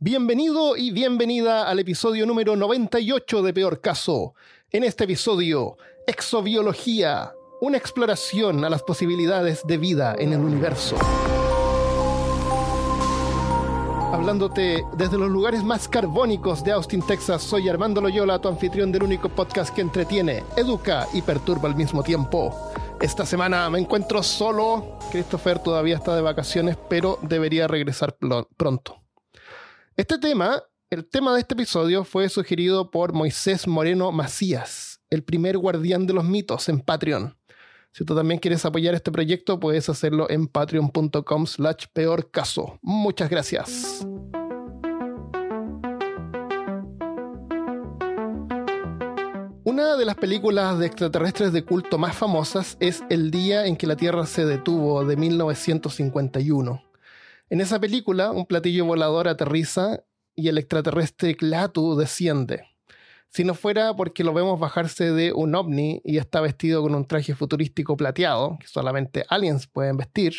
Bienvenido y bienvenida al episodio número 98 de Peor Caso. En este episodio, exobiología, una exploración a las posibilidades de vida en el universo. Hablándote desde los lugares más carbónicos de Austin, Texas, soy Armando Loyola, tu anfitrión del único podcast que entretiene, educa y perturba al mismo tiempo. Esta semana me encuentro solo. Christopher todavía está de vacaciones, pero debería regresar pronto. Este tema, el tema de este episodio, fue sugerido por Moisés Moreno Macías, el primer guardián de los mitos en Patreon. Si tú también quieres apoyar este proyecto, puedes hacerlo en patreon.com slash peor caso. Muchas gracias. Una de las películas de extraterrestres de culto más famosas es El día en que la Tierra se detuvo de 1951. En esa película, un platillo volador aterriza y el extraterrestre Klaatu desciende. Si no fuera porque lo vemos bajarse de un ovni y está vestido con un traje futurístico plateado, que solamente aliens pueden vestir,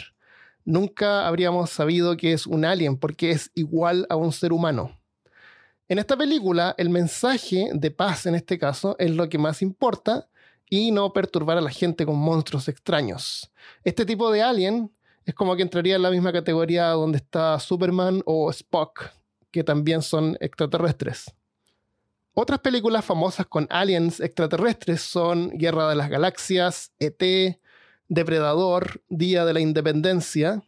nunca habríamos sabido que es un alien porque es igual a un ser humano. En esta película, el mensaje de paz en este caso es lo que más importa y no perturbar a la gente con monstruos extraños. Este tipo de alien es como que entraría en la misma categoría donde está Superman o Spock, que también son extraterrestres. Otras películas famosas con aliens extraterrestres son Guerra de las Galaxias, ET, Depredador, Día de la Independencia,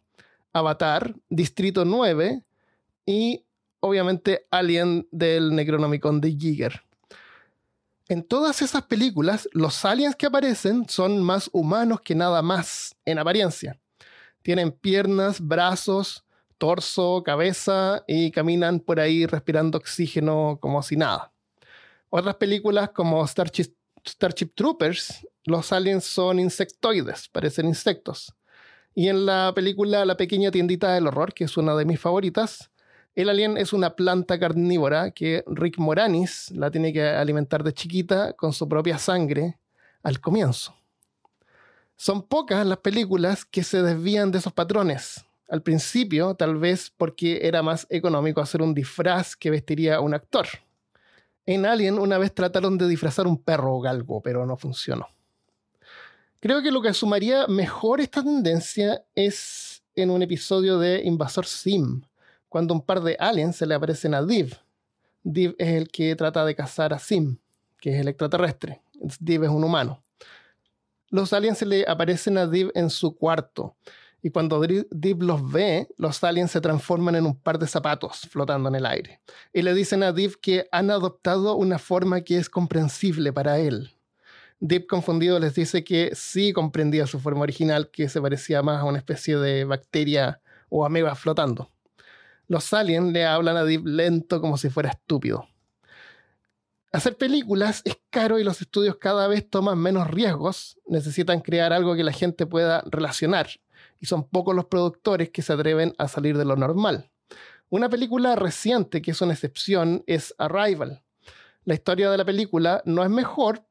Avatar, Distrito 9 y obviamente Alien del Necronomicon de Giger. En todas esas películas, los aliens que aparecen son más humanos que nada más en apariencia. Tienen piernas, brazos, torso, cabeza y caminan por ahí respirando oxígeno como si nada. Otras películas como Starship, Troopers, los aliens son insectoides, parecen insectos. Y en la película La pequeña tiendita del horror, que es una de mis favoritas, el alien es una planta carnívora que Rick Moranis la tiene que alimentar de chiquita con su propia sangre al comienzo. Son pocas las películas que se desvían de esos patrones. Al principio, tal vez porque era más económico hacer un disfraz que vestiría un actor. En Alien una vez trataron de disfrazar un perro galgo, pero no funcionó. Creo que lo que sumaría mejor esta tendencia es en un episodio de Invasor Sim, cuando un par de aliens se le aparecen a Div. Div es el que trata de cazar a Sim, que es el extraterrestre. Div es un humano los aliens le aparecen a Div en su cuarto. Y cuando Div los ve, los aliens se transforman en un par de zapatos flotando en el aire. Y le dicen a Div que han adoptado una forma que es comprensible para él. Div confundido les dice que sí comprendía su forma original, que se parecía más a una especie de bacteria o ameba flotando. Los aliens le hablan a Div lento como si fuera estúpido. Hacer películas es caro y los estudios cada vez toman menos riesgos, necesitan crear algo que la gente pueda relacionar, y son pocos los productores que se atreven a salir de lo normal. Una película reciente que es una excepción es Arrival. La historia de la película no es mejor,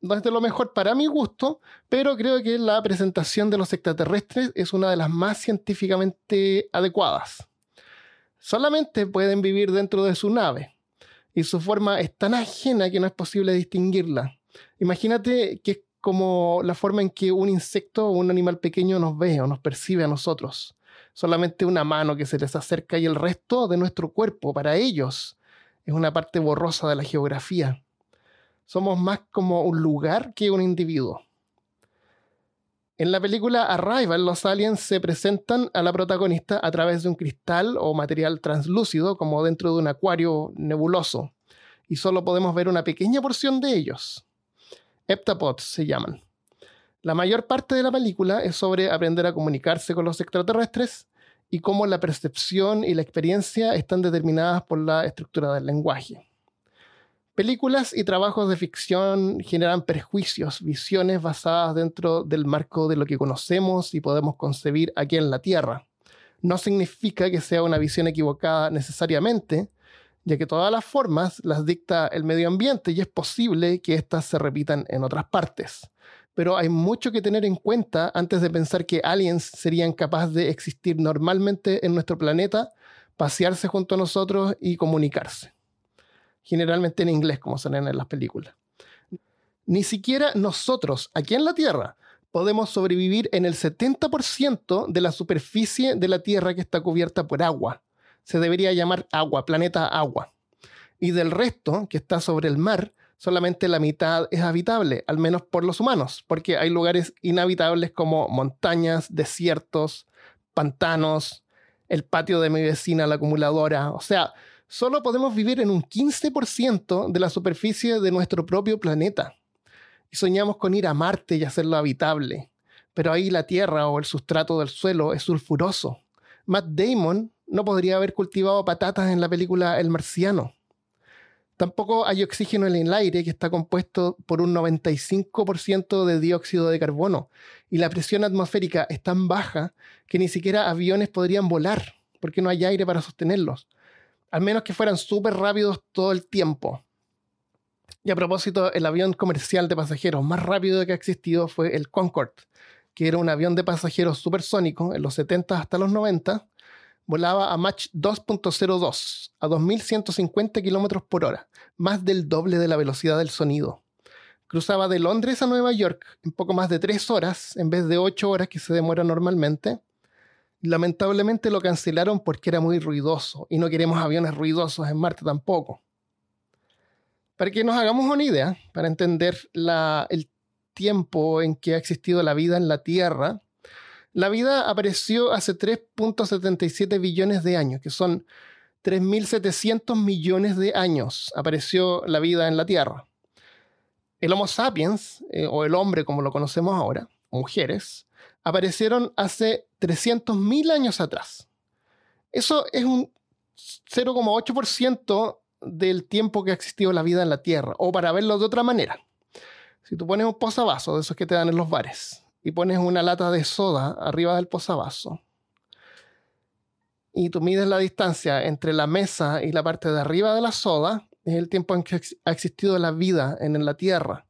no es de lo mejor para mi gusto, pero creo que la presentación de los extraterrestres es una de las más científicamente adecuadas. Solamente pueden vivir dentro de su nave, y su forma es tan ajena que no es posible distinguirla. Imagínate que es como la forma en que un insecto o un animal pequeño nos ve o nos percibe a nosotros. Solamente una mano que se les acerca y el resto de nuestro cuerpo para ellos es una parte borrosa de la geografía. Somos más como un lugar que un individuo. En la película Arrival, los aliens se presentan a la protagonista a través de un cristal o material translúcido, como dentro de un acuario nebuloso, y solo podemos ver una pequeña porción de ellos. Heptapods se llaman. La mayor parte de la película es sobre aprender a comunicarse con los extraterrestres y cómo la percepción y la experiencia están determinadas por la estructura del lenguaje. Películas y trabajos de ficción generan prejuicios, visiones basadas dentro del marco de lo que conocemos y podemos concebir aquí en la Tierra. No significa que sea una visión equivocada necesariamente, ya que todas las formas las dicta el medio ambiente y es posible que éstas se repitan en otras partes. Pero hay mucho que tener en cuenta antes de pensar que aliens serían capaces de existir normalmente en nuestro planeta pasearse junto a nosotros y comunicarse. Generalmente en inglés, como salen en las películas. Ni siquiera nosotros, aquí en la Tierra, podemos sobrevivir en el 70% de la superficie de la Tierra que está cubierta por agua. Se debería llamar agua, planeta agua. Y del resto, que está sobre el mar, solamente la mitad es habitable, al menos por los humanos, porque hay lugares inhabitables como montañas, desiertos, pantanos, el patio de mi vecina, la acumuladora. O sea, solo podemos vivir en un 15% de la superficie de nuestro propio planeta y soñamos con ir a Marte y hacerlo habitable. Pero ahí la Tierra o el sustrato del suelo es sulfuroso. Matt Damon no podría haber cultivado patatas en la película El Marciano. Tampoco hay oxígeno en el aire que está compuesto por un 95% de dióxido de carbono y la presión atmosférica es tan baja que ni siquiera aviones podrían volar porque no hay aire para sostenerlos, al menos que fueran súper rápidos todo el tiempo. Y a propósito, el avión comercial de pasajeros más rápido que ha existido fue el Concorde, que era un avión de pasajeros supersónico en los 70 hasta los 90. Volaba a Mach 2.02, a 2.150 kilómetros por hora, más del doble de la velocidad del sonido. Cruzaba de Londres a Nueva York en poco más de tres horas, en vez de ocho horas que se demora normalmente. Lamentablemente lo cancelaron porque era muy ruidoso y no queremos aviones ruidosos en Marte tampoco. Para que nos hagamos una idea, para entender el tiempo en que ha existido la vida en la Tierra, la vida apareció hace 3.77 billones de años, que son 3.700 millones de años apareció la vida en la Tierra. El Homo sapiens, eh, o el hombre como lo conocemos ahora, mujeres, aparecieron hace 300.000 años atrás. Eso es un 0,8% del tiempo que ha existido la vida en la Tierra, o para verlo de otra manera. Si tú pones un posavasos de esos que te dan en los bares y pones una lata de soda arriba del posavasos y tú mides la distancia entre la mesa y la parte de arriba de la soda, es el tiempo en que ha existido la vida en la Tierra.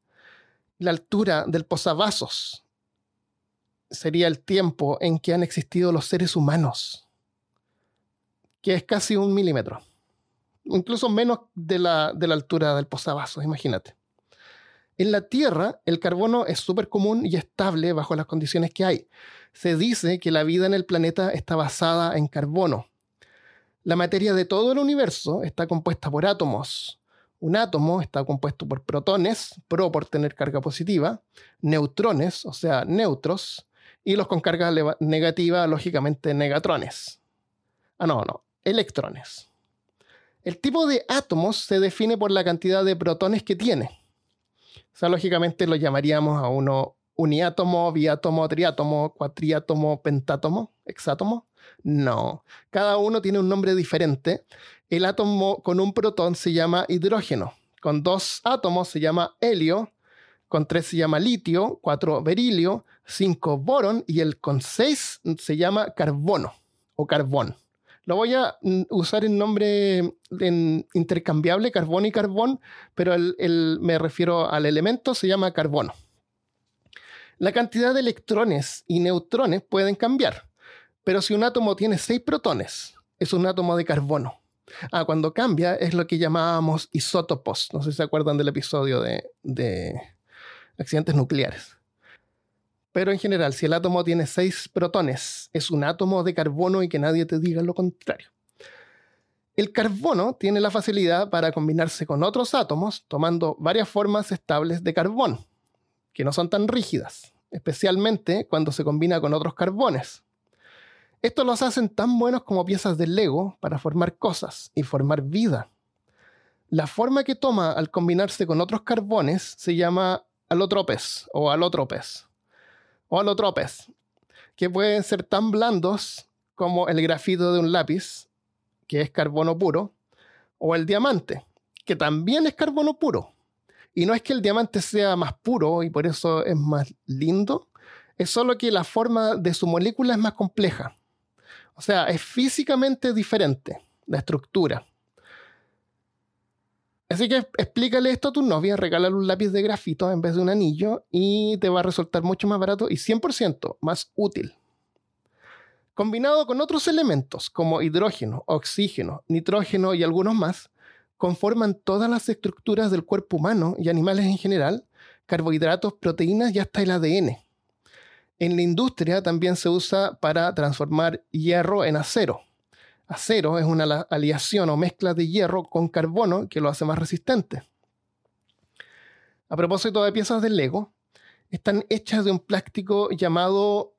La altura del posavasos sería el tiempo en que han existido los seres humanos, que es casi un milímetro incluso menos de la, de la altura del posavasos, imagínate. En la Tierra, el carbono es súper común y estable bajo las condiciones que hay. Se dice que la vida en el planeta está basada en carbono. La materia de todo el universo está compuesta por átomos. Un átomo está compuesto por protones, pro por tener carga positiva, neutrones, o sea, neutros, y los con carga negativa, lógicamente, negatrones. Ah, no, no, electrones. El tipo de átomos se define por la cantidad de protones que tiene. O sea, lógicamente lo llamaríamos a uno uniátomo, biátomo, triátomo, cuatriátomo, pentátomo, hexátomo. No, cada uno tiene un nombre diferente. El átomo con un protón se llama hidrógeno, con dos átomos se llama helio, con tres se llama litio, cuatro berilio, cinco borón y el con seis se llama carbono o carbón. Lo voy a mm, usar en nombre intercambiable, carbón y carbón, pero me refiero al elemento, se llama carbono. La cantidad de electrones y neutrones pueden cambiar, pero si un átomo tiene seis protones, es un átomo de carbono. Ah, cuando cambia es lo que llamábamos isótopos. No sé si se acuerdan del episodio de accidentes nucleares. Pero en general, si el átomo tiene seis protones, es un átomo de carbono y que nadie te diga lo contrario. El carbono tiene la facilidad para combinarse con otros átomos tomando varias formas estables de carbón, que no son tan rígidas, especialmente cuando se combina con otros carbones. Esto los hacen tan buenos como piezas de Lego para formar cosas y formar vida. La forma que toma al combinarse con otros carbones se llama alotropes o alotropes o alotropes, que pueden ser tan blandos como el grafito de un lápiz, que es carbono puro, o el diamante, que también es carbono puro. Y no es que el diamante sea más puro y por eso es más lindo, es solo que la forma de su molécula es más compleja. O sea, es físicamente diferente la estructura. Así que explícale esto a tu novia, regálale un lápiz de grafito en vez de un anillo y te va a resultar mucho más barato y 100% más útil. combinado con otros elementos como hidrógeno, oxígeno, nitrógeno y algunos más, conforman todas las estructuras del cuerpo humano y animales en general, carbohidratos, proteínas y hasta el ADN. En la industria también se usa para transformar hierro en acero. Acero es una aleación o mezcla de hierro con carbono que lo hace más resistente. A propósito de piezas de Lego, están hechas de un plástico llamado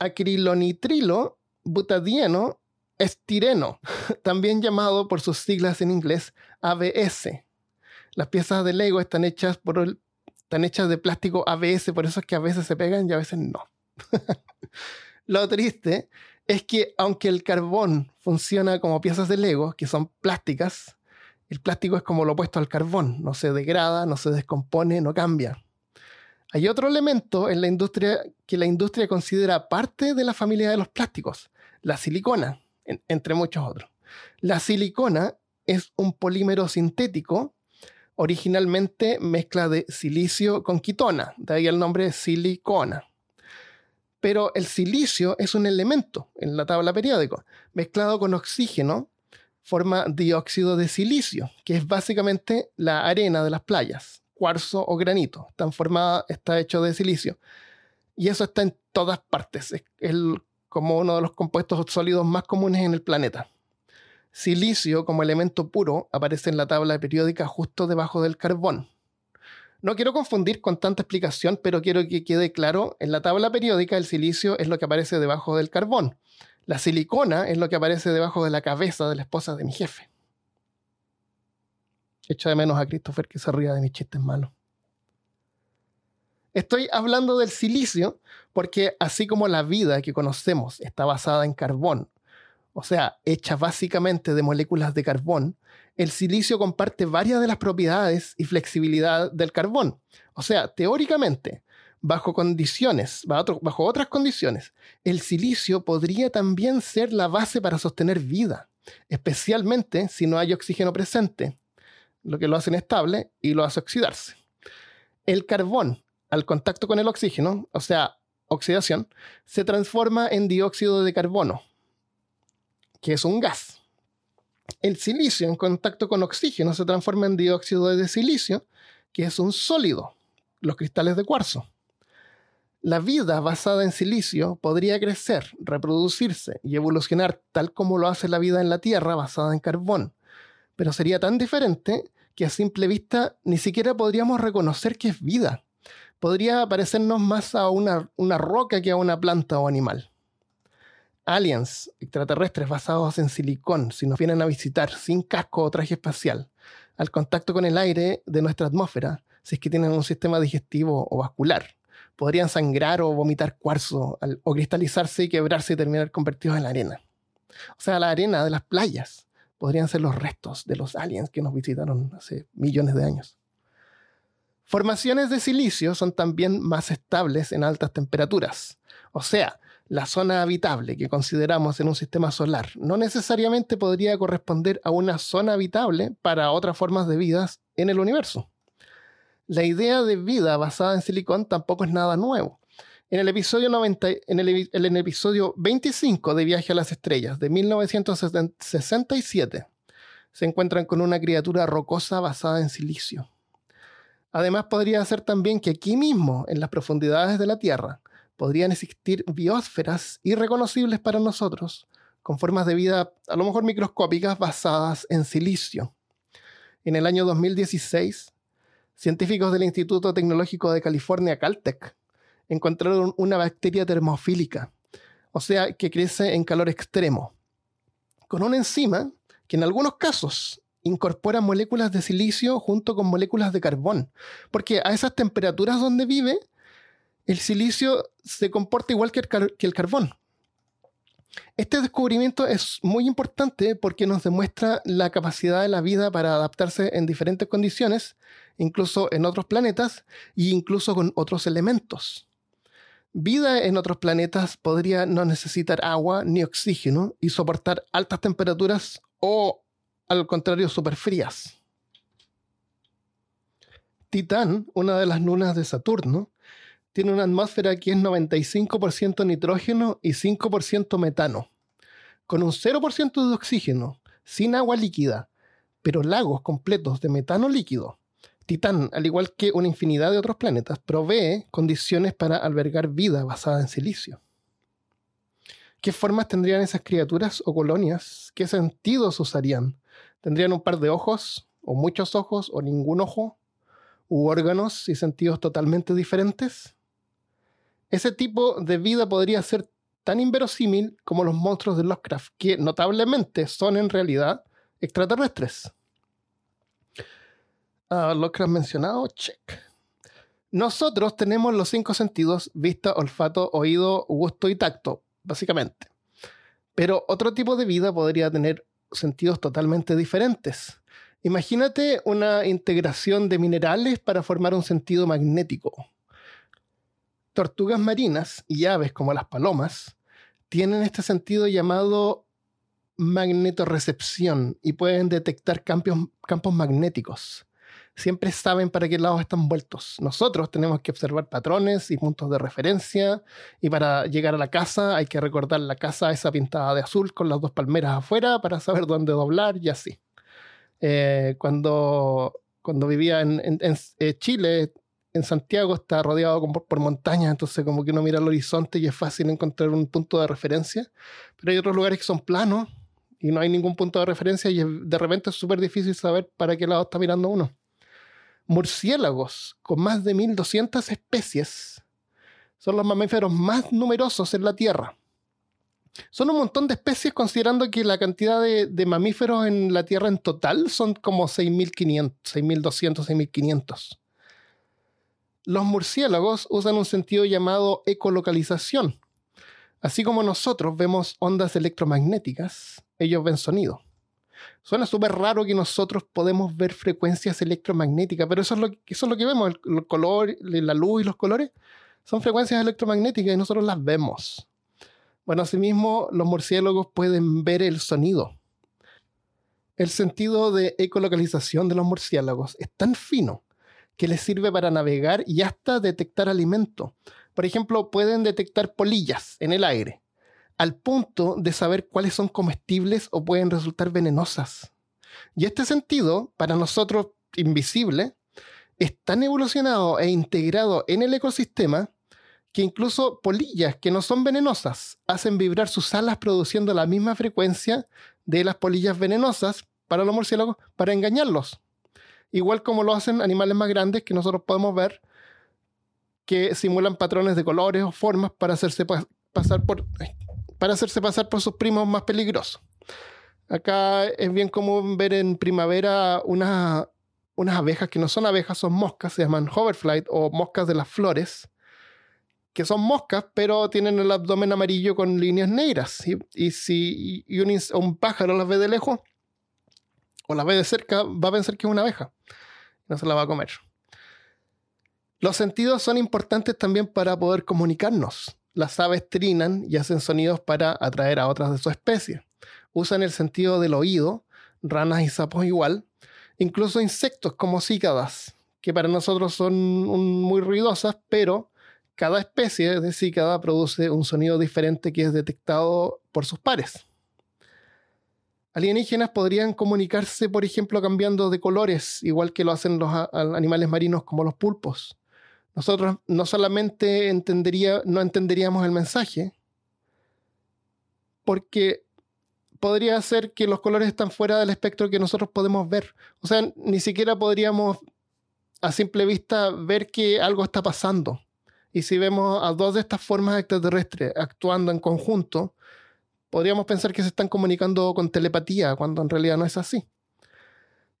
acrilonitrilo butadieno estireno, también llamado por sus siglas en inglés ABS. Las piezas de Lego están hechas, por están hechas de plástico ABS, por eso es que a veces se pegan y a veces no. Lo triste es que aunque el carbón funciona como piezas de Lego, que son plásticas, el plástico es como lo opuesto al carbón, no se degrada, no se descompone, no cambia. Hay otro elemento en la industria que la industria considera parte de la familia de los plásticos, la silicona, entre muchos otros. La silicona es un polímero sintético, originalmente mezcla de silicio con quitona, de ahí el nombre silicona. Pero el silicio es un elemento en la tabla periódica, mezclado con oxígeno, forma dióxido de silicio, que es básicamente la arena de las playas cuarzo o granito. Está, formada, está hecho de silicio. Y eso está en todas partes. Es como uno de los compuestos sólidos más comunes en el planeta. Silicio, como elemento puro, aparece en la tabla periódica justo debajo del carbón. No quiero confundir con tanta explicación, pero quiero que quede claro, en la tabla periódica el silicio es lo que aparece debajo del carbón. La silicona es lo que aparece debajo de la cabeza de la esposa de mi jefe. Echo de menos a Christopher que se ría de mis chistes malos. Estoy hablando del silicio porque así como la vida que conocemos está basada en carbón, o sea, hecha básicamente de moléculas de carbón, el silicio comparte varias de las propiedades y flexibilidad del carbón. O sea, teóricamente, bajo condiciones, bajo otras condiciones, el silicio podría también ser la base para sostener vida, especialmente si no hay oxígeno presente, lo que lo hace inestable y lo hace oxidarse. El carbón, al contacto con el oxígeno, o sea, oxidación, se transforma en dióxido de carbono, que es un gas. El silicio en contacto con oxígeno se transforma en dióxido de silicio, que es un sólido, los cristales de cuarzo. La vida basada en silicio podría crecer, reproducirse y evolucionar tal como lo hace la vida en la Tierra basada en carbón, pero sería tan diferente que a simple vista ni siquiera podríamos reconocer que es vida. Podría parecernos más a una, una roca que a una planta o animal. Aliens extraterrestres basados en silicón, si nos vienen a visitar sin casco o traje espacial, al contacto con el aire de nuestra atmósfera, si es que tienen un sistema digestivo o vascular, podrían sangrar o vomitar cuarzo o cristalizarse y quebrarse y terminar convertidos en la arena. O sea, la arena de las playas podrían ser los restos de los aliens que nos visitaron hace millones de años. Formaciones de silicio son también más estables en altas temperaturas. O sea, la zona habitable que consideramos en un sistema solar no necesariamente podría corresponder a una zona habitable para otras formas de vida en el universo. La idea de vida basada en silicón tampoco es nada nuevo. En el, episodio 90, en, el, episodio 25 de Viaje a las Estrellas de 1967 se encuentran con una criatura rocosa basada en silicio. Además, podría ser también que aquí mismo, en las profundidades de la Tierra, podrían existir biosferas irreconocibles para nosotros, con formas de vida a lo mejor microscópicas basadas en silicio. En el año 2016, científicos del Instituto Tecnológico de California, Caltech, encontraron una bacteria termofílica, o sea, que crece en calor extremo, con una enzima que en algunos casos incorpora moléculas de silicio junto con moléculas de carbón, porque a esas temperaturas donde vive, el silicio se comporta igual que el, carbón. Este descubrimiento es muy importante porque nos demuestra la capacidad de la vida para adaptarse en diferentes condiciones, incluso en otros planetas e incluso con otros elementos. Vida en otros planetas podría no necesitar agua ni oxígeno y soportar altas temperaturas o, al contrario, súper frías. Titán, una de las lunas de Saturno, tiene una atmósfera que es 95% nitrógeno y 5% metano, con un 0% de oxígeno, sin agua líquida, pero lagos completos de metano líquido. Titán, al igual que una infinidad de otros planetas, provee condiciones para albergar vida basada en silicio. ¿Qué formas tendrían esas criaturas o colonias? ¿Qué sentidos usarían? ¿Tendrían un par de ojos? ¿O muchos ojos? ¿O ningún ojo? ¿U órganos y sentidos totalmente diferentes? Ese tipo de vida podría ser tan inverosímil como los monstruos de Lovecraft, que notablemente son en realidad extraterrestres. Uh, Lovecraft mencionado, check. Nosotros tenemos los cinco sentidos, vista, olfato, oído, gusto y tacto, básicamente. Pero otro tipo de vida podría tener sentidos totalmente diferentes. Imagínate una integración de minerales para formar un sentido magnético. Tortugas marinas y aves como las palomas tienen este sentido llamado magnetorrecepción y pueden detectar campos magnéticos siempre saben para qué lado están vueltos. Nosotros tenemos que observar patrones y puntos de referencia y para llegar a la casa hay que recordar la casa esa pintada de azul con las dos palmeras afuera para saber dónde doblar y así. Eh, cuando, cuando vivía en, eh, Chile, en Santiago está rodeado por, montañas, entonces como que uno mira el horizonte y es fácil encontrar un punto de referencia, pero hay otros lugares que son planos y no hay ningún punto de referencia y de repente es súper difícil saber para qué lado está mirando uno murciélagos con más de 1200 especies. Son los mamíferos más numerosos en la Tierra. Son un montón de especies considerando que la cantidad de, mamíferos en la Tierra en total son como 6.500, 6.200, 6.500. Los murciélagos usan un sentido llamado ecolocalización. Así como nosotros vemos ondas electromagnéticas, ellos ven sonido. Suena súper raro que nosotros podemos ver frecuencias electromagnéticas, pero eso es lo, eso es lo que vemos, el, color, la luz y los colores son frecuencias electromagnéticas y nosotros las vemos. Bueno, asimismo, los murciélagos pueden ver el sonido. El sentido de ecolocalización de los murciélagos es tan fino que les sirve para navegar y hasta detectar alimento. Por ejemplo, pueden detectar polillas en el aire al punto de saber cuáles son comestibles o pueden resultar venenosas. Y este sentido, para nosotros invisible, es tan evolucionado e integrado en el ecosistema que incluso polillas que no son venenosas hacen vibrar sus alas produciendo la misma frecuencia de las polillas venenosas para los murciélagos para engañarlos. Igual como lo hacen animales más grandes que nosotros podemos ver que simulan patrones de colores o formas para hacerse pasar por para hacerse pasar por sus primos más peligrosos. Acá es bien común ver en primavera unas abejas que no son abejas, son moscas, se llaman hoverfly o moscas de las flores, que son moscas, pero tienen el abdomen amarillo con líneas negras. Y, si un, un, pájaro las ve de lejos o las ve de cerca, va a pensar que es una abeja. No se la va a comer. Los sentidos son importantes también para poder comunicarnos las aves trinan y hacen sonidos para atraer a otras de su especie. Usan el sentido del oído, ranas y sapos igual, incluso insectos como cícadas, que para nosotros son muy ruidosas, pero cada especie de cícada produce un sonido diferente que es detectado por sus pares. Alienígenas podrían comunicarse, por ejemplo, cambiando de colores, igual que lo hacen los animales marinos como los pulpos nosotros no solamente entendería, no entenderíamos el mensaje, porque podría ser que los colores están fuera del espectro que nosotros podemos ver. O sea, ni siquiera podríamos a simple vista ver que algo está pasando. Y si vemos a dos de estas formas extraterrestres actuando en conjunto, podríamos pensar que se están comunicando con telepatía, cuando en realidad no es así.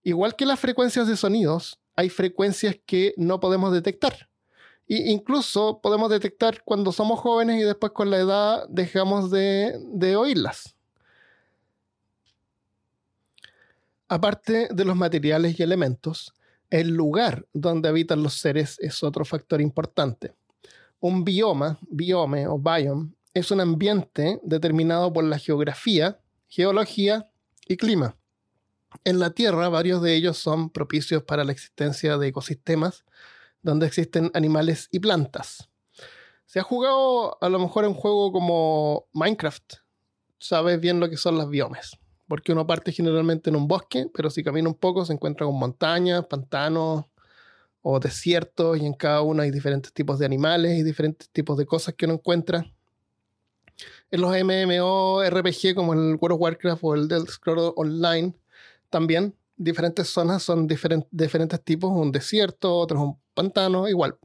Igual que las frecuencias de sonidos, hay frecuencias que no podemos detectar incluso podemos detectar cuando somos jóvenes y después con la edad dejamos de, de oírlas. Aparte de los materiales y elementos, el lugar donde habitan los seres es otro factor importante. Un bioma, biome o biome, es un ambiente determinado por la geografía, geología y clima. En la Tierra, varios de ellos son propicios para la existencia de ecosistemas donde existen animales y plantas. Si has jugado a lo mejor un juego como Minecraft, sabes bien lo que son las biomes. Porque uno parte generalmente en un bosque, pero si camina un poco se encuentra con montañas, pantanos o desiertos, y en cada uno hay diferentes tipos de animales y diferentes tipos de cosas que uno encuentra. En los MMORPG como el World of Warcraft o el Dead Scrolls Online, también diferentes zonas son diferentes tipos, un desierto, otros un pantano, igual.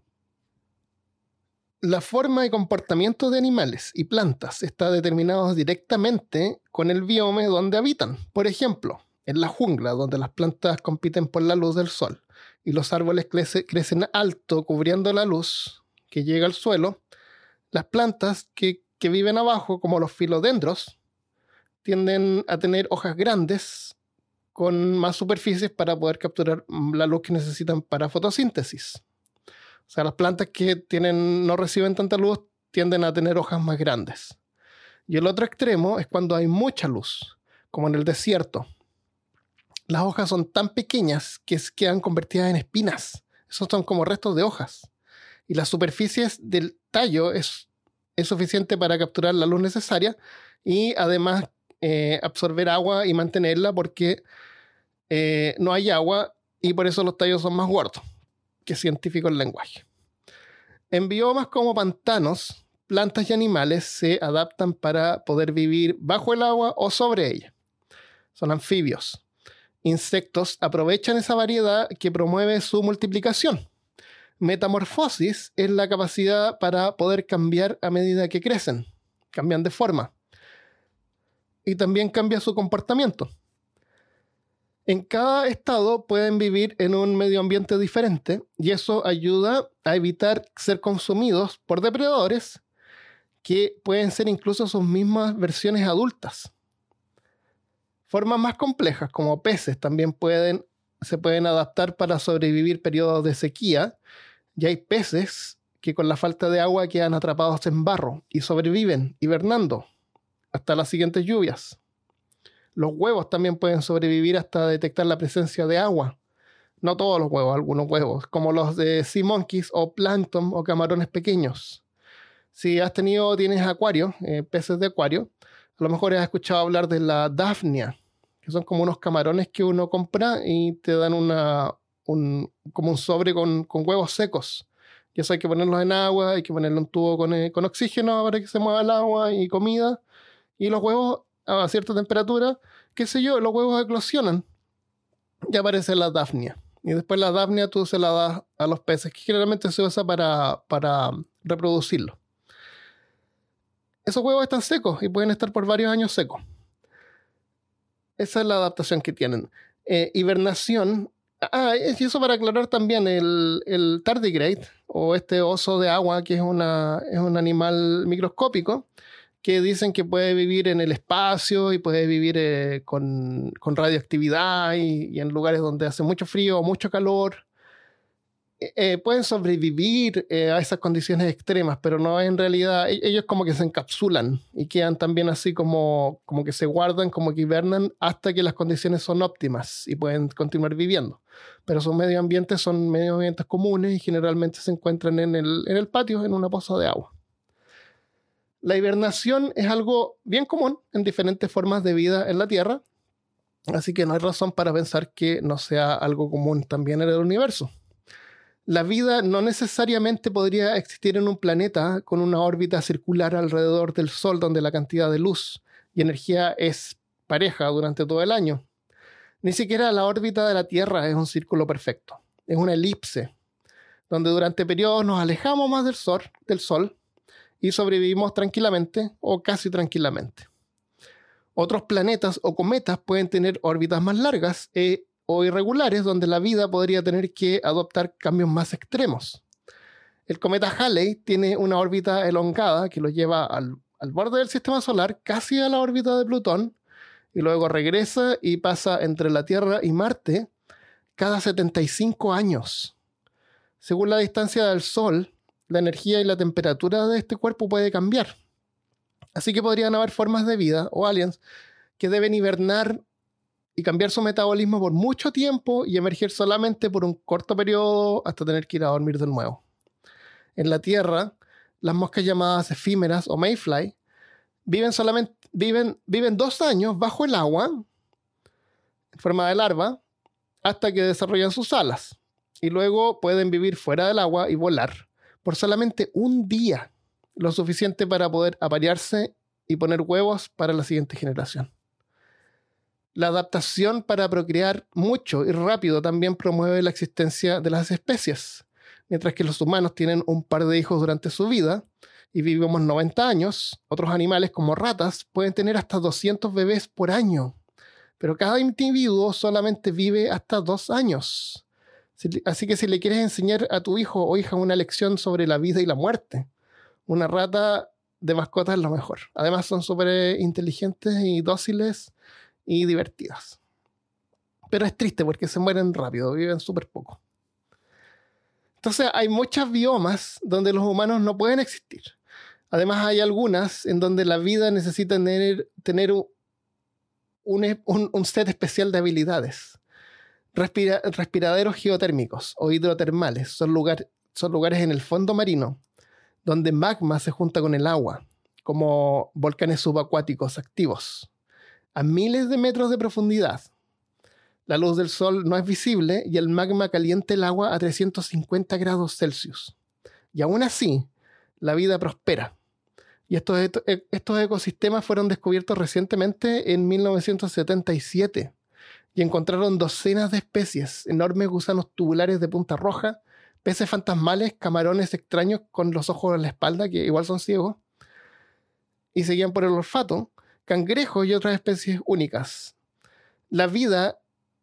La forma y comportamiento de animales y plantas está determinado directamente con el biome donde habitan. Por ejemplo, en la jungla, donde las plantas compiten por la luz del sol y los árboles crecen alto cubriendo la luz que llega al suelo, las plantas que, viven abajo, como los filodendros, tienden a tener hojas grandes con más superficies para poder capturar la luz que necesitan para fotosíntesis. O sea, las plantas que tienen, no reciben tanta luz tienden a tener hojas más grandes. Y el otro extremo es cuando hay mucha luz, como en el desierto. Las hojas son tan pequeñas que quedan convertidas en espinas. Esos son como restos de hojas. Y las superficies del tallo es, es suficiente para capturar la luz necesaria y además eh, absorber agua y mantenerla porque eh, no hay agua y por eso los tallos son más gordos que científico el lenguaje. En biomas como pantanos, plantas y animales se adaptan para poder vivir bajo el agua o sobre ella. Son anfibios. Insectos aprovechan esa variedad que promueve su multiplicación. Metamorfosis es la capacidad para poder cambiar a medida que crecen. Cambian de forma. Y también cambia su comportamiento en cada estado pueden vivir en un medio ambiente diferente y eso ayuda a evitar ser consumidos por depredadores que pueden ser incluso sus mismas versiones adultas. Formas más complejas como peces también pueden, se pueden adaptar para sobrevivir periodos de sequía y hay peces que con la falta de agua quedan atrapados en barro y sobreviven hibernando hasta las siguientes lluvias. Los huevos también pueden sobrevivir hasta detectar la presencia de agua. No todos los huevos, algunos huevos, como los de sea monkeys o plancton o camarones pequeños. Si has tenido, tienes acuario, eh, peces de acuario, a lo mejor has escuchado hablar de la Daphnia, que son como unos camarones que uno compra y te dan una, un, como un sobre con, huevos secos. Y eso hay que ponerlos en agua, hay que ponerlo en tubo con, eh, con oxígeno para que se mueva el agua y comida. Y los huevos a cierta temperatura, qué sé yo, los huevos eclosionan y aparece la dafnia. Y después la dafnia tú se la das a los peces, que generalmente se usa para, para reproducirlo. Esos huevos están secos y pueden estar por varios años secos. Esa es la adaptación que tienen. Eh, hibernación. Ah, y eso para aclarar también, el, el tardigrade, o este oso de agua, que es, una, es un animal microscópico, que dicen que puede vivir en el espacio y puede vivir eh, con, radioactividad y, en lugares donde hace mucho frío o mucho calor. Eh, eh, pueden sobrevivir a esas condiciones extremas, pero no en realidad, e-, ellos como que se encapsulan y quedan también así como, como que se guardan, como que hibernan hasta que las condiciones son óptimas y pueden continuar viviendo. Pero sus medio ambientes son medio ambientes comunes y generalmente se encuentran en el, en el patio, en una poza de agua. La hibernación es algo bien común en diferentes formas de vida en la Tierra, así que no hay razón para pensar que no sea algo común también en el universo. La vida no necesariamente podría existir en un planeta con una órbita circular alrededor del Sol donde la cantidad de luz y energía es pareja durante todo el año. Ni siquiera la órbita de la Tierra es un círculo perfecto, es una elipse, donde durante periodos nos alejamos más del Sol, del sol y sobrevivimos tranquilamente o casi tranquilamente. Otros planetas o cometas pueden tener órbitas más largas eh, o irregulares donde la vida podría tener que adoptar cambios más extremos. El cometa Halley tiene una órbita elongada que lo lleva al, al borde del sistema solar, casi a la órbita de Plutón, y luego regresa y pasa entre la Tierra y Marte cada 75 años. Según la distancia del Sol, la energía y la temperatura de este cuerpo puede cambiar. Así que podrían haber formas de vida o aliens que deben hibernar y cambiar su metabolismo por mucho tiempo y emerger solamente por un corto periodo hasta tener que ir a dormir de nuevo. En la Tierra, las moscas llamadas efímeras o mayfly, viven solamente viven, viven dos años bajo el agua en forma de larva hasta que desarrollan sus alas y luego pueden vivir fuera del agua y volar por solamente un día, lo suficiente para poder aparearse y poner huevos para la siguiente generación. La adaptación para procrear mucho y rápido también promueve la existencia de las especies. Mientras que los humanos tienen un par de hijos durante su vida y vivimos 90 años, otros animales como ratas pueden tener hasta 200 bebés por año. Pero cada individuo solamente vive hasta dos años. Así que si le quieres enseñar a tu hijo o hija una lección sobre la vida y la muerte, una rata de mascota es lo mejor. Además son súper inteligentes y dóciles y divertidas. Pero es triste porque se mueren rápido, viven súper poco. Entonces hay muchas biomas donde los humanos no pueden existir. Además hay algunas en donde la vida necesita tener, tener un, un, set especial de habilidades. respiraderos geotérmicos o hidrotermales son, son lugares en el fondo marino donde magma se junta con el agua, como volcanes subacuáticos activos a miles de metros de profundidad. La luz del sol no es visible y el magma calienta el agua a 350 grados Celsius. Y aún así, la vida prospera. Y estos, e, estos ecosistemas fueron descubiertos recientemente en 1977 y encontraron docenas de especies, enormes gusanos tubulares de punta roja, peces fantasmales, camarones extraños con los ojos en la espalda, que igual son ciegos, y seguían por el olfato, cangrejos y otras especies únicas. La vida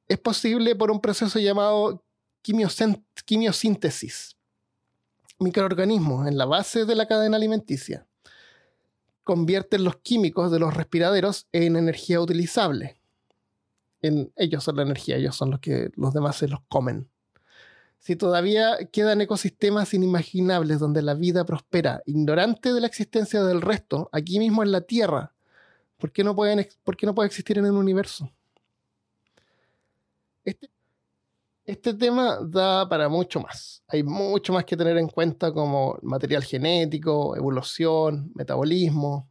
es posible por un proceso llamado quimiosíntesis. Microorganismos en la base de la cadena alimenticia convierten los químicos de los respiraderos en energía utilizable. En, ellos son la energía, ellos son los que los demás se los comen. Si todavía quedan ecosistemas inimaginables donde la vida prospera, ignorante de la existencia del resto, aquí mismo en la Tierra, ¿Por qué no, pueden, por qué no puede existir en el universo? Este, este tema da para mucho más. Hay mucho más que tener en cuenta como material genético, evolución, metabolismo.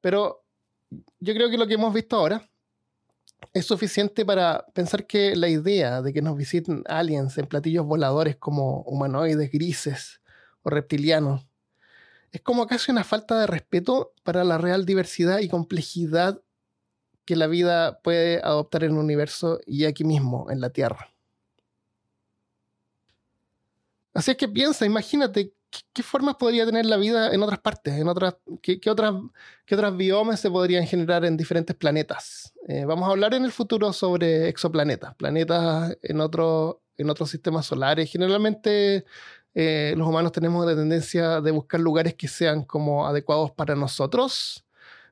Pero yo creo que lo que hemos visto ahora es suficiente para pensar que la idea de que nos visiten aliens en platillos voladores como humanoides grises o reptilianos es como casi una falta de respeto para la real diversidad y complejidad que la vida puede adoptar en el universo y aquí mismo, en la Tierra. Así es que piensa, imagínate qué, formas podría tener la vida en otras partes, en otras, qué, otras, qué otras biomas se podrían generar en diferentes planetas. Eh, vamos a hablar en el futuro sobre exoplanetas, planetas en, otro, en otros sistemas solares. Generalmente eh, los humanos tenemos la tendencia de buscar lugares que sean como adecuados para nosotros,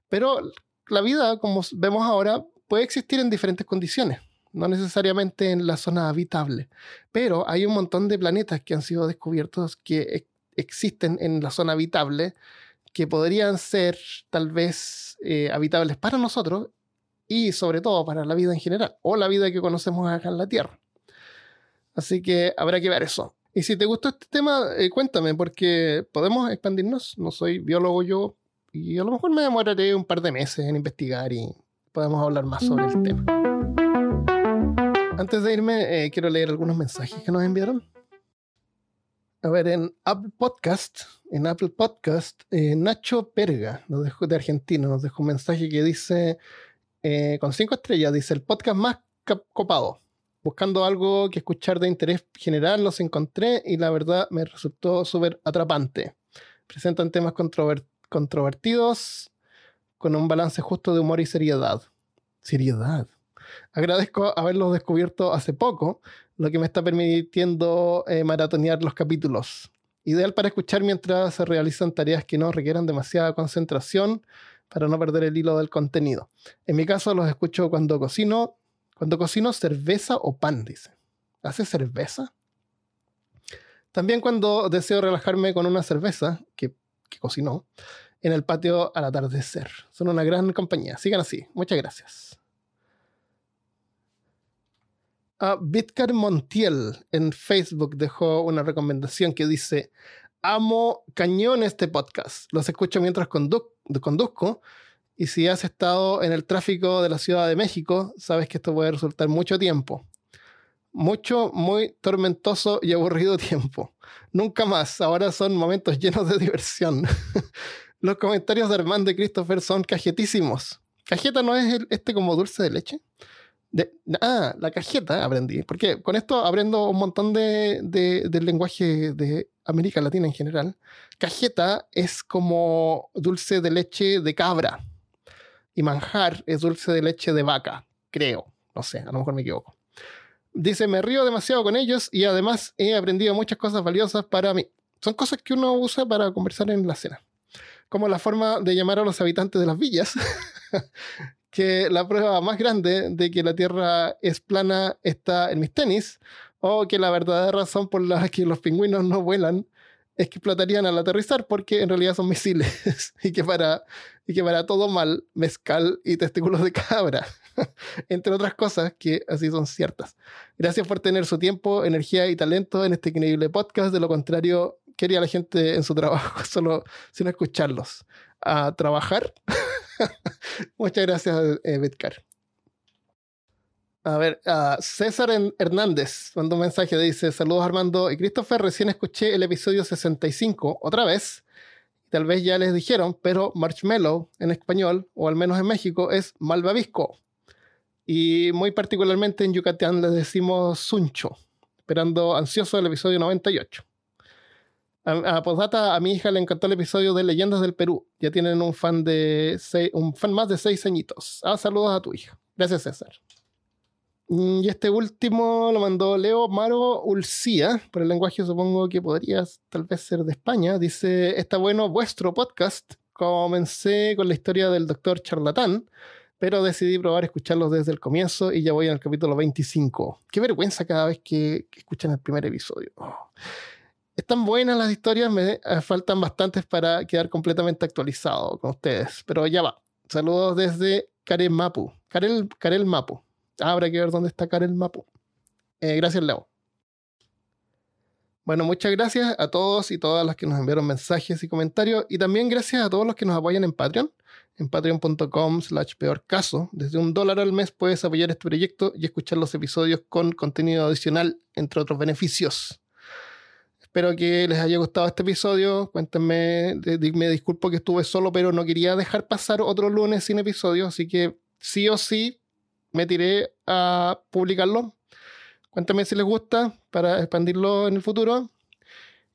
pero la vida, como vemos ahora, puede existir en diferentes condiciones, no necesariamente en la zona habitable, pero hay un montón de planetas que han sido descubiertos que existen en la zona habitable que podrían ser tal vez eh, habitables para nosotros y sobre todo para la vida en general o la vida que conocemos acá en la Tierra. Así que habrá que ver eso. Y si te gustó este tema, eh, cuéntame, porque podemos expandirnos. No soy biólogo yo, y a lo mejor me demoraré un par de meses en investigar y podemos hablar más sobre el tema. Antes de irme, eh, quiero leer algunos mensajes que nos enviaron. A ver, en Apple Podcast, en Apple Podcast, eh, Nacho Perga, nos dejó, de Argentina, nos dejó un mensaje que dice, con cinco estrellas, dice, el podcast más copado buscando algo que escuchar de interés general, los encontré y la verdad me resultó súper atrapante. Presentan temas controvertidos con un balance justo de humor y seriedad. Seriedad. Agradezco haberlos descubierto hace poco, lo que me está permitiendo eh, maratonear los capítulos. Ideal para escuchar mientras se realizan tareas que no requieran demasiada concentración para no perder el hilo del contenido. En mi caso los escucho cuando cocino, cuando cocino cerveza o pan, dice. ¿Hace cerveza? También cuando deseo relajarme con una cerveza que, que cocinó en el patio al atardecer. Son una gran compañía. Sigan así. Muchas gracias. A Bitcar Montiel en Facebook dejó una recomendación que dice: amo cañón este podcast. Los escucho mientras conduzco. Y si has estado en el tráfico de la Ciudad de México, sabes que esto puede resultar mucho tiempo. Mucho, muy tormentoso y aburrido tiempo. Nunca más. Ahora son momentos llenos de diversión. Los comentarios de Armando y Christopher son cajetísimos. ¿Cajeta no es este como dulce de leche? ah, la cajeta aprendí. Porque con esto aprendo un montón de, del lenguaje de América Latina en general. Cajeta es como dulce de leche de cabra. Y manjar es dulce de leche de vaca, creo. No sé, a lo mejor me equivoco. Dice, me río demasiado con ellos y además he aprendido muchas cosas valiosas para mí. Son cosas que uno usa para conversar en la cena. Como la forma de llamar a los habitantes de las villas. que la prueba más grande de que la Tierra es plana está en mis tenis, o que la verdadera razón por la que los pingüinos no vuelan es que explotarían al aterrizar porque en realidad son misiles y que para, y que para todo mal, mezcal y testículos de cabra, entre otras cosas que así son ciertas. Gracias por tener su tiempo, energía y talento en este increíble podcast. De lo contrario, quería la gente en su trabajo solo sin escucharlos. A trabajar Muchas gracias, eh, Betcar. A ver, César Hernández mandó un mensaje, dice, saludos Armando y Christopher, recién escuché el episodio 65 otra vez, tal vez ya les dijeron, pero marshmallow en español, o al menos en México, es malvavisco. Y muy particularmente en Yucatán les decimos suncho, esperando ansioso el episodio 98. A, Postdata, a mi hija le encantó el episodio de Leyendas del Perú. Ya tienen un fan de un fan más de seis añitos. Ah, saludos a tu hija. Gracias, César. Mm, y este último lo mandó Leo Maro Ulcía, por el lenguaje supongo que podría tal vez ser de España. Dice, está bueno vuestro podcast. Comencé con la historia del doctor charlatán, pero decidí probar escucharlos desde el comienzo y ya voy al capítulo 25. Qué vergüenza cada vez que, escuchan el primer episodio. Están buenas las historias, me eh, faltan bastantes para quedar completamente actualizado con ustedes, pero ya va. Saludos desde Karel Mapu. Karel, Karel Mapu. Habrá que ver dónde está Karel Mapu. Eh, gracias, Leo. Bueno, muchas gracias a todos y todas las que nos enviaron mensajes y comentarios. Y también gracias a todos los que nos apoyan en Patreon. En patreon.com slash peor caso. Desde un dólar al mes puedes apoyar este proyecto y escuchar los episodios con contenido adicional, entre otros beneficios. Espero que les haya gustado este episodio. Cuéntenme, me disculpo que estuve solo, pero no quería dejar pasar otro lunes sin episodio, así que sí o sí me tiré a publicarlo. Cuéntame si les gusta para expandirlo en el futuro.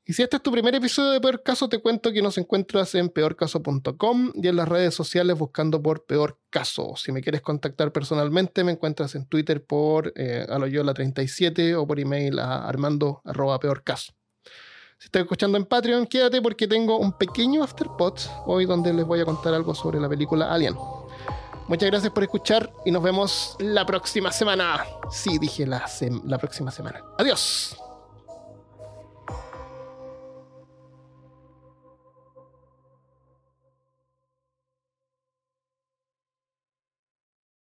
Y si este es tu primer episodio de Peor Caso, te cuento que nos encuentras en peorcaso.com y en las redes sociales buscando por Peor Caso. Si me quieres contactar personalmente, me encuentras en Twitter por eh, aloyola37 o por email a armando.peorcaso. Si estás escuchando en Patreon, quédate porque tengo un pequeño afterpot hoy donde les voy a contar algo sobre la película Alien. Muchas gracias por escuchar y nos vemos la próxima semana. Sí, dije la, la próxima semana. Adiós.